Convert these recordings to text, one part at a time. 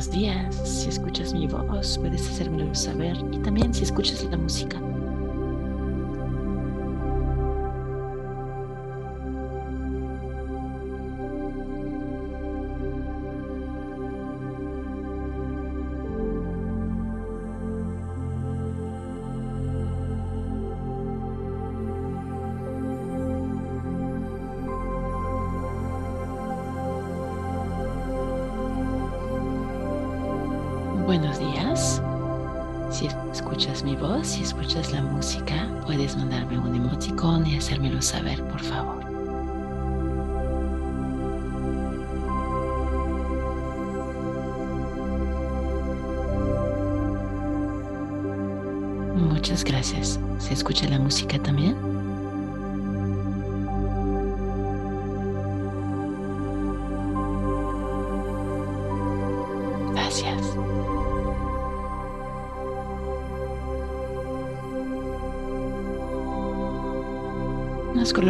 Buenos días. Si escuchas mi voz, puedes hacérmelo saber. Y también si escuchas la música. Escuchas mi voz, si escuchas la música, puedes mandarme un emoticón y hacérmelo saber, por favor. Muchas gracias. ¿Se escucha la música también?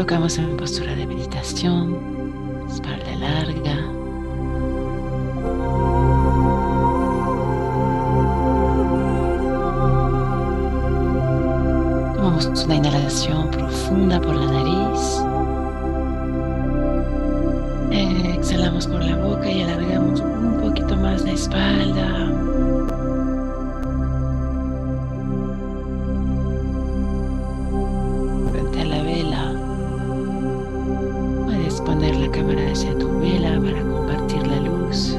Colocamos en postura de meditación, poner la cámara hacia tu vela para compartir la luz.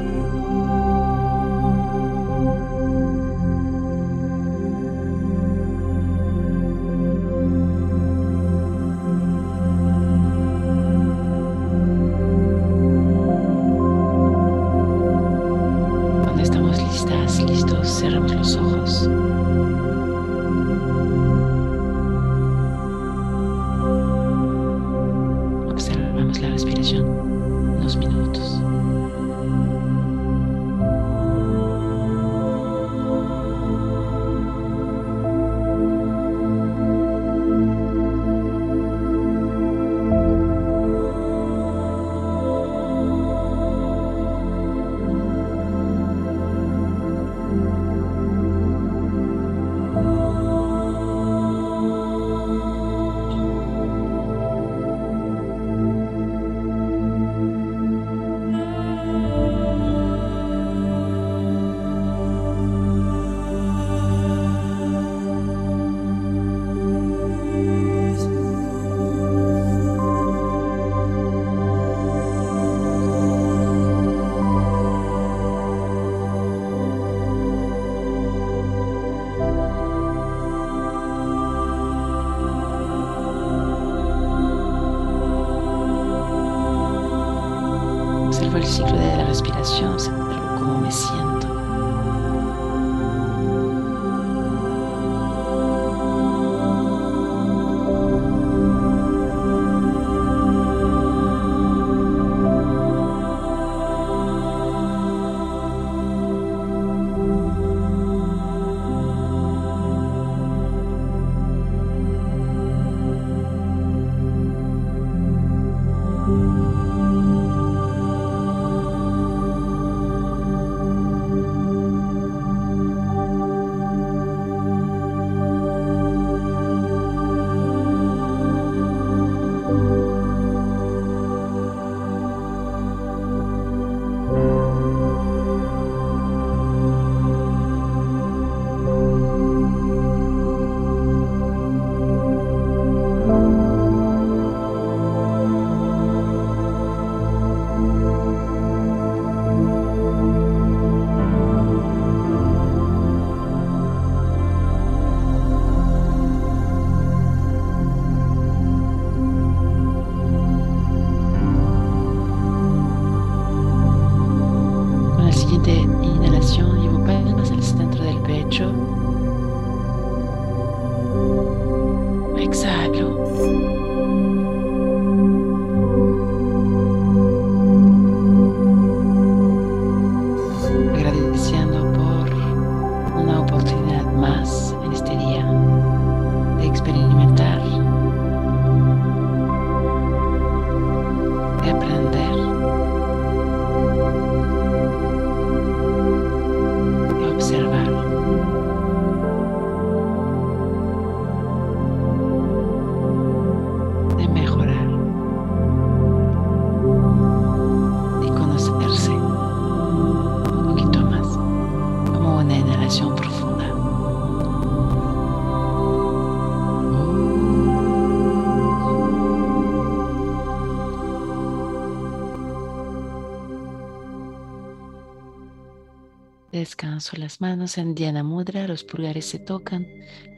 Manos en Diana Mudra, los pulgares se tocan,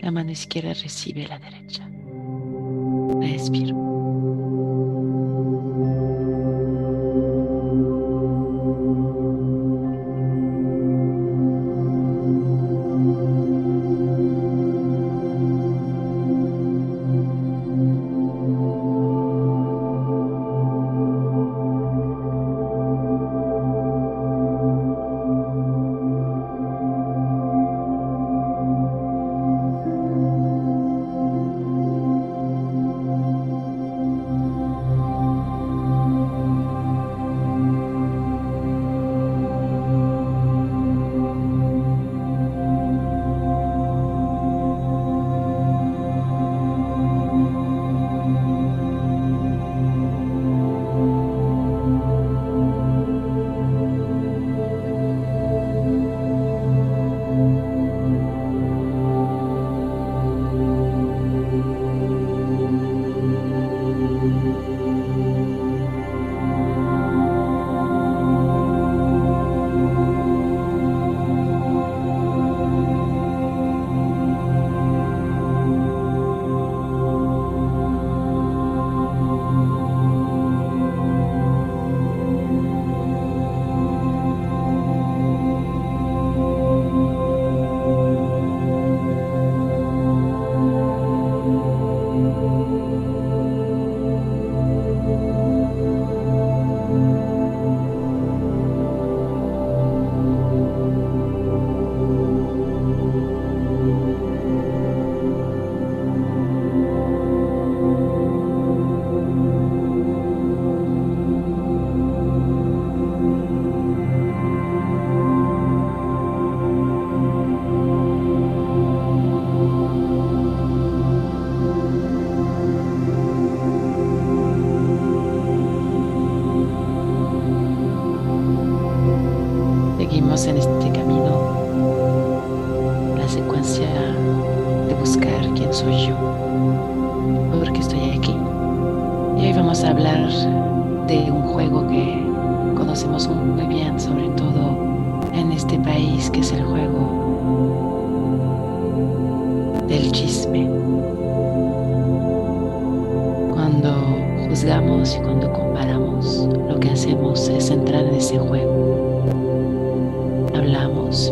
la mano izquierda recibe la derecha. Respiro.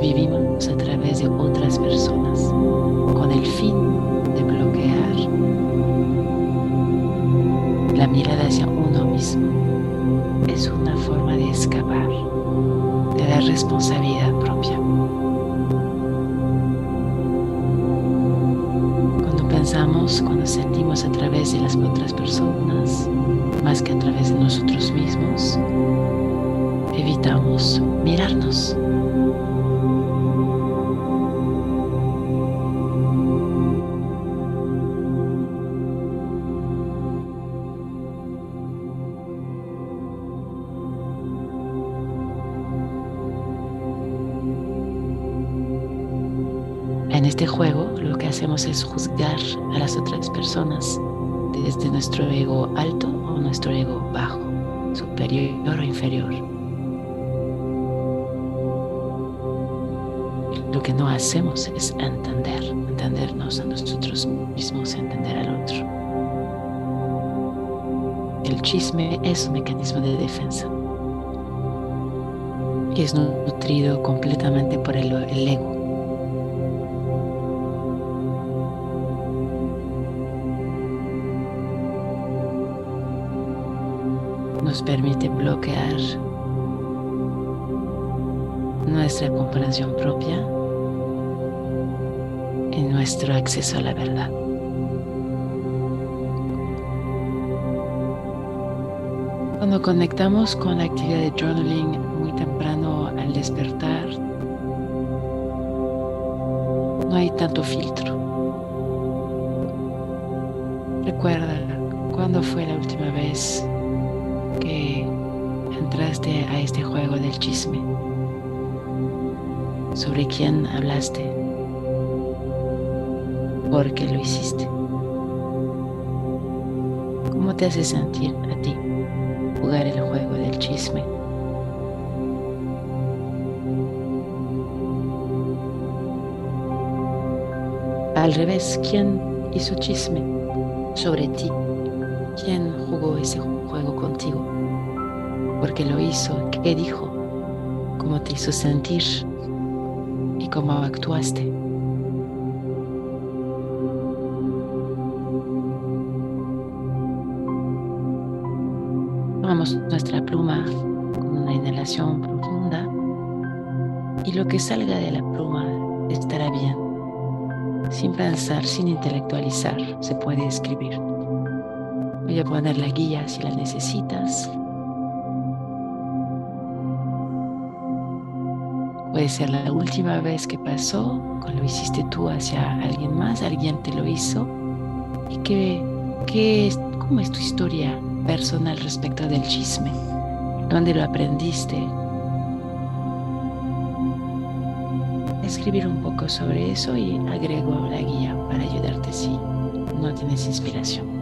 Vivimos a través de otras personas con el fin de bloquear la mirada hacia uno mismo. Es una forma de escapar de la responsabilidad propia. Cuando pensamos, cuando sentimos a través de las otras personas, más que a través de nosotros mismos, evitamos mirarnos. Es juzgar a las otras personas desde nuestro ego alto o nuestro ego bajo, superior o inferior. Lo que no hacemos es entender, entendernos a nosotros mismos, entender al otro. El chisme es un mecanismo de defensa es nutrido completamente por el ego nos permite bloquear nuestra comprensión propia y nuestro acceso a la verdad. Cuando conectamos con la actividad de journaling muy temprano al despertar, no hay tanto filtro. Recuerda cuándo fue la última vez que entraste a este juego del chisme, sobre quién hablaste, por qué lo hiciste. ¿Cómo te hace sentir a ti jugar el juego del chisme? Al revés, ¿quién hizo chisme sobre ti? ¿Quién jugó ese juego contigo? ¿Por qué lo hizo? ¿Qué dijo? ¿Cómo te hizo sentir? ¿Y cómo actuaste? Tomamos nuestra pluma con una inhalación profunda y lo que salga de la pluma estará bien. Sin pensar, sin intelectualizar, se puede escribir. Voy a poner la guía si la necesitas. Puede ser la última vez que pasó, cuando lo hiciste tú hacia alguien más, alguien te lo hizo. ¿Y qué, qué es, cómo es tu historia personal respecto del chisme? ¿Dónde lo aprendiste? Escribir un poco sobre eso y agrego la guía para ayudarte si no tienes inspiración.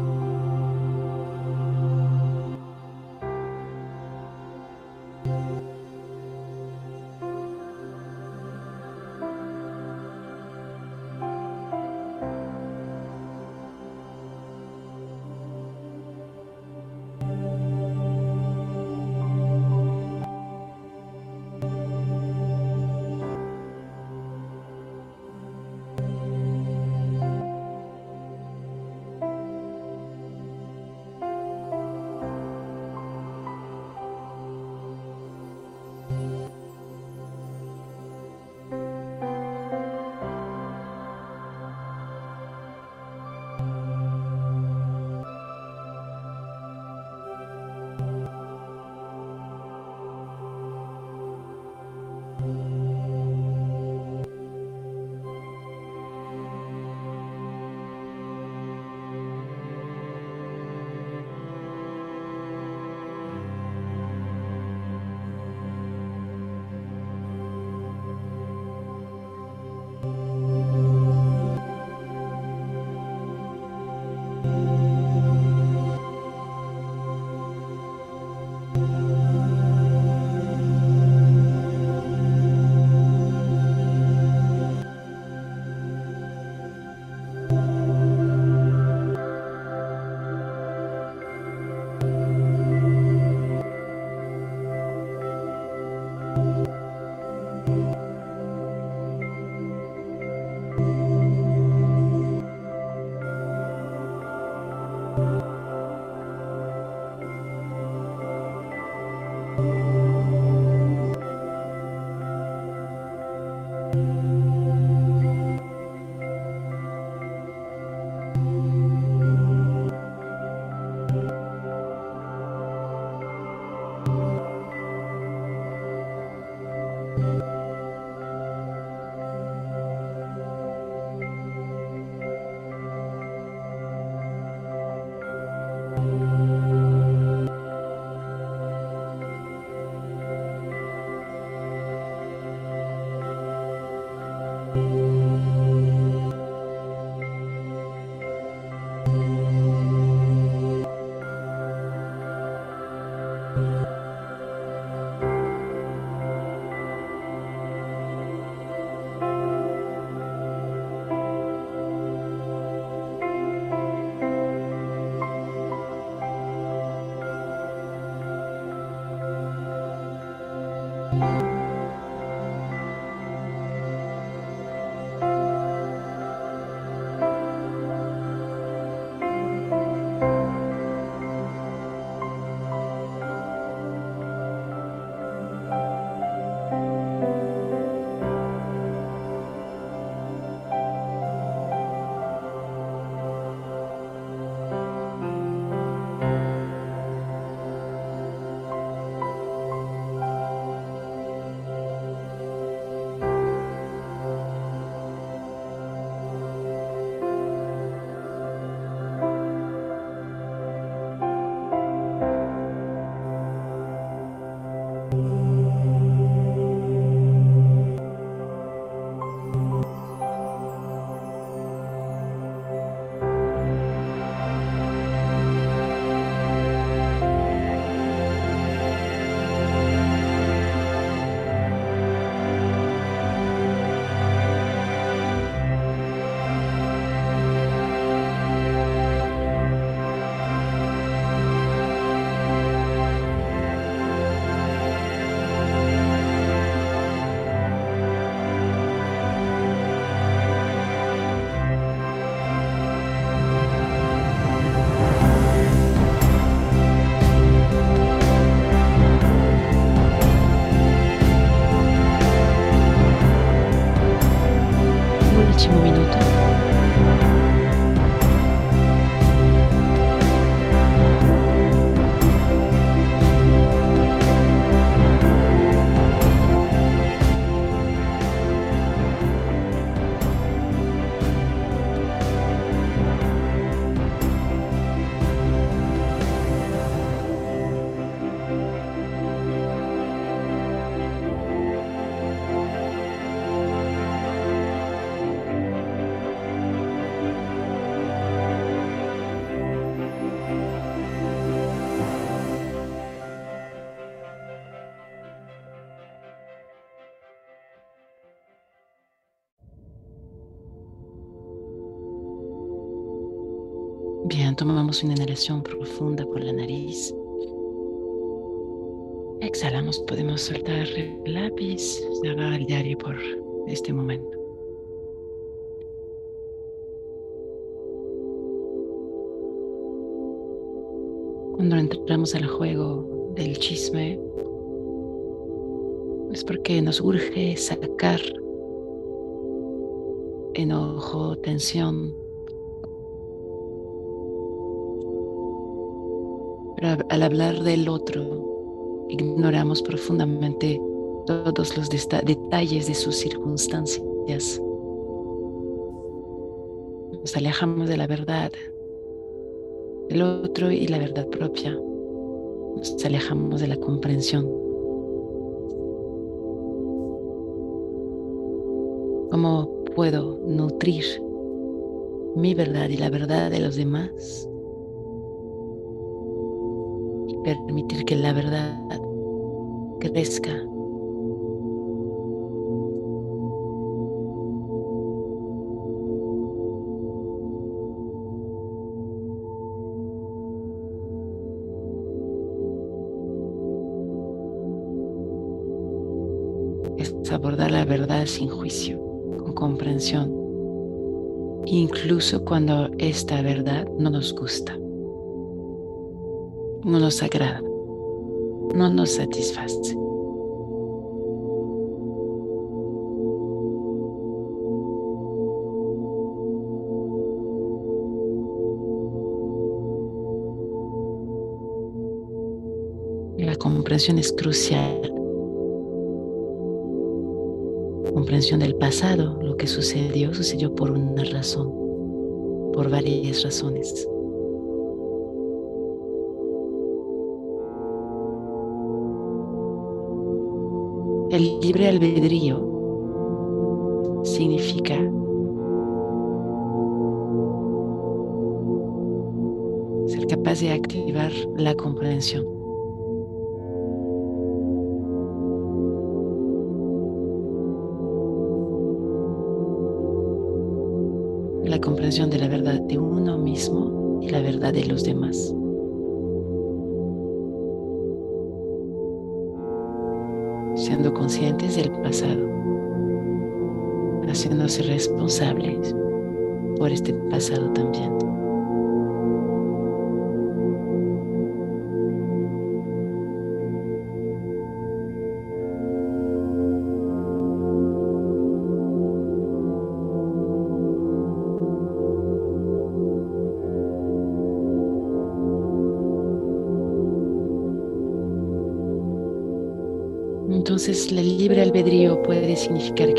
Bye. Una inhalación profunda por la nariz. Exhalamos, podemos soltar el lápiz, cerrar el diario por este momento. Cuando entramos al juego del chisme, es porque nos urge sacar enojo, tensión Pero al hablar del otro, ignoramos profundamente todos los detalles de sus circunstancias. Nos alejamos de la verdad del otro y la verdad propia. Nos alejamos de la comprensión. ¿Cómo puedo nutrir mi verdad y la verdad de los demás? Permitir que la verdad crezca. Abordar la verdad sin juicio, con comprensión, incluso cuando esta verdad no nos gusta, no nos agrada, no nos satisface. La comprensión es crucial comprensión del pasado, lo que sucedió, sucedió por una razón, por varias razones. El libre albedrío significa ser capaz de activar la comprensión. la comprensión de la verdad de uno mismo y la verdad de los demás. Siendo conscientes del pasado, haciéndose responsables por este pasado también. Albedrío puede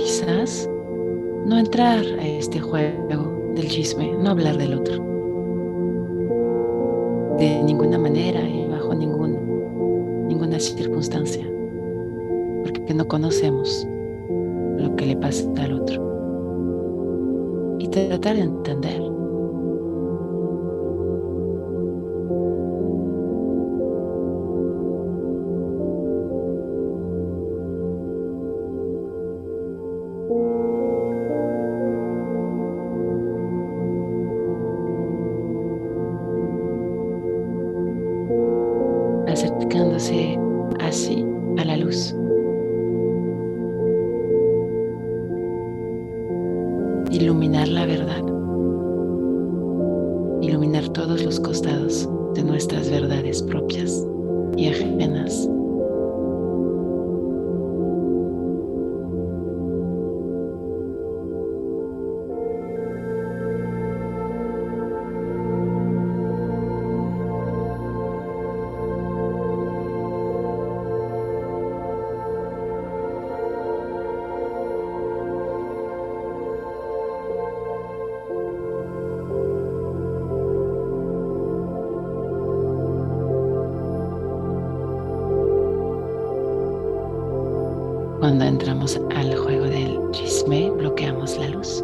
Cuando entramos al juego del chisme, bloqueamos la luz.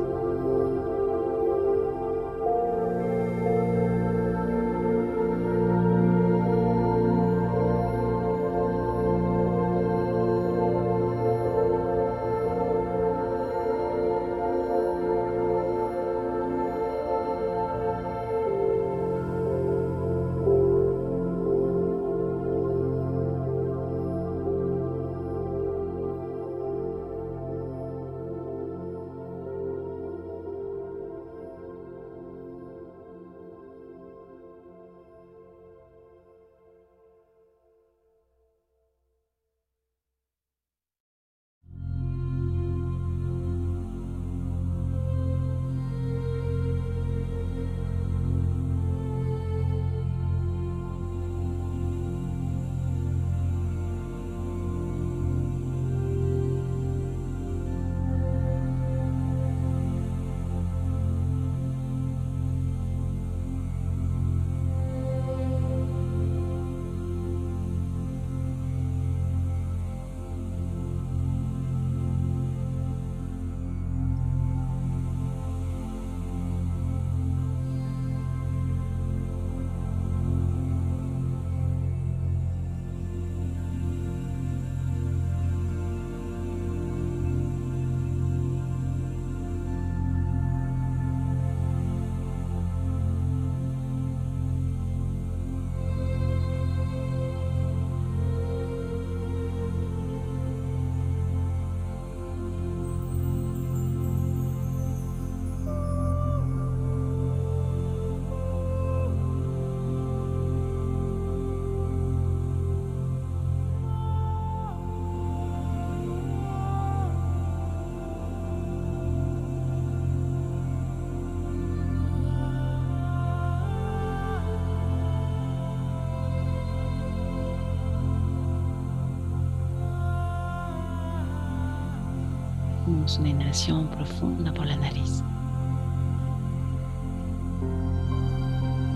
Una inhalación profunda por la nariz.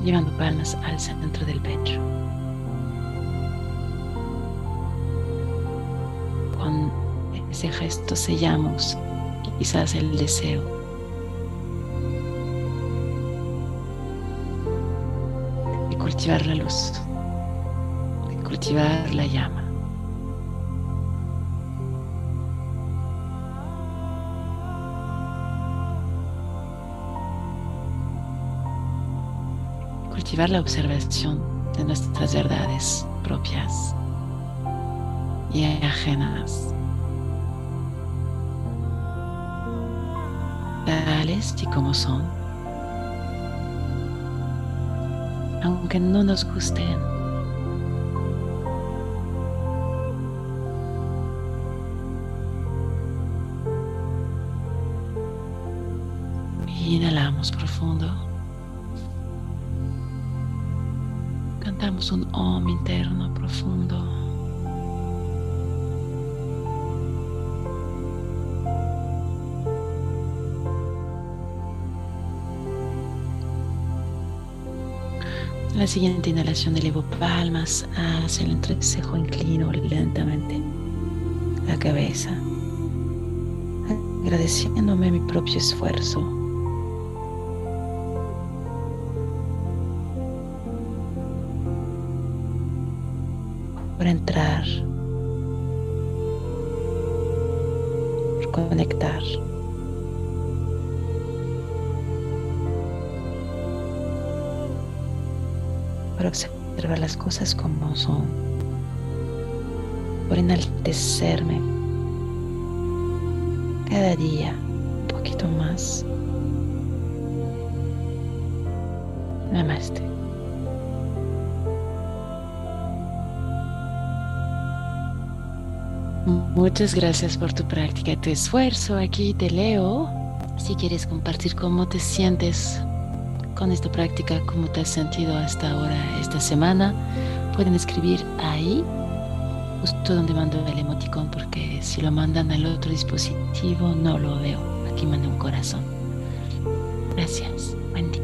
Llevando palmas al centro del pecho. Con ese gesto sellamos quizás el deseo. De cultivar la luz, de cultivar la llama. La observación de nuestras verdades propias y ajenas. Tales y como son. Aunque no nos gusten. Inhalamos profundo. Cantamos un om interno profundo. La siguiente inhalación elevo palmas hacia el entrecejo, inclino lentamente la cabeza, agradeciéndome mi propio esfuerzo por entrar, por conectar. Por observar las cosas como son, por enaltecerme cada día un poquito más. Namaste. Muchas gracias por tu práctica y tu esfuerzo. Aquí te leo. Si quieres compartir cómo te sientes con esta práctica, cómo te has sentido hasta ahora esta semana, pueden escribir ahí, justo donde mando el emoticón, porque si lo mandan al otro dispositivo no lo veo. Aquí mando un corazón. Gracias. Buen día.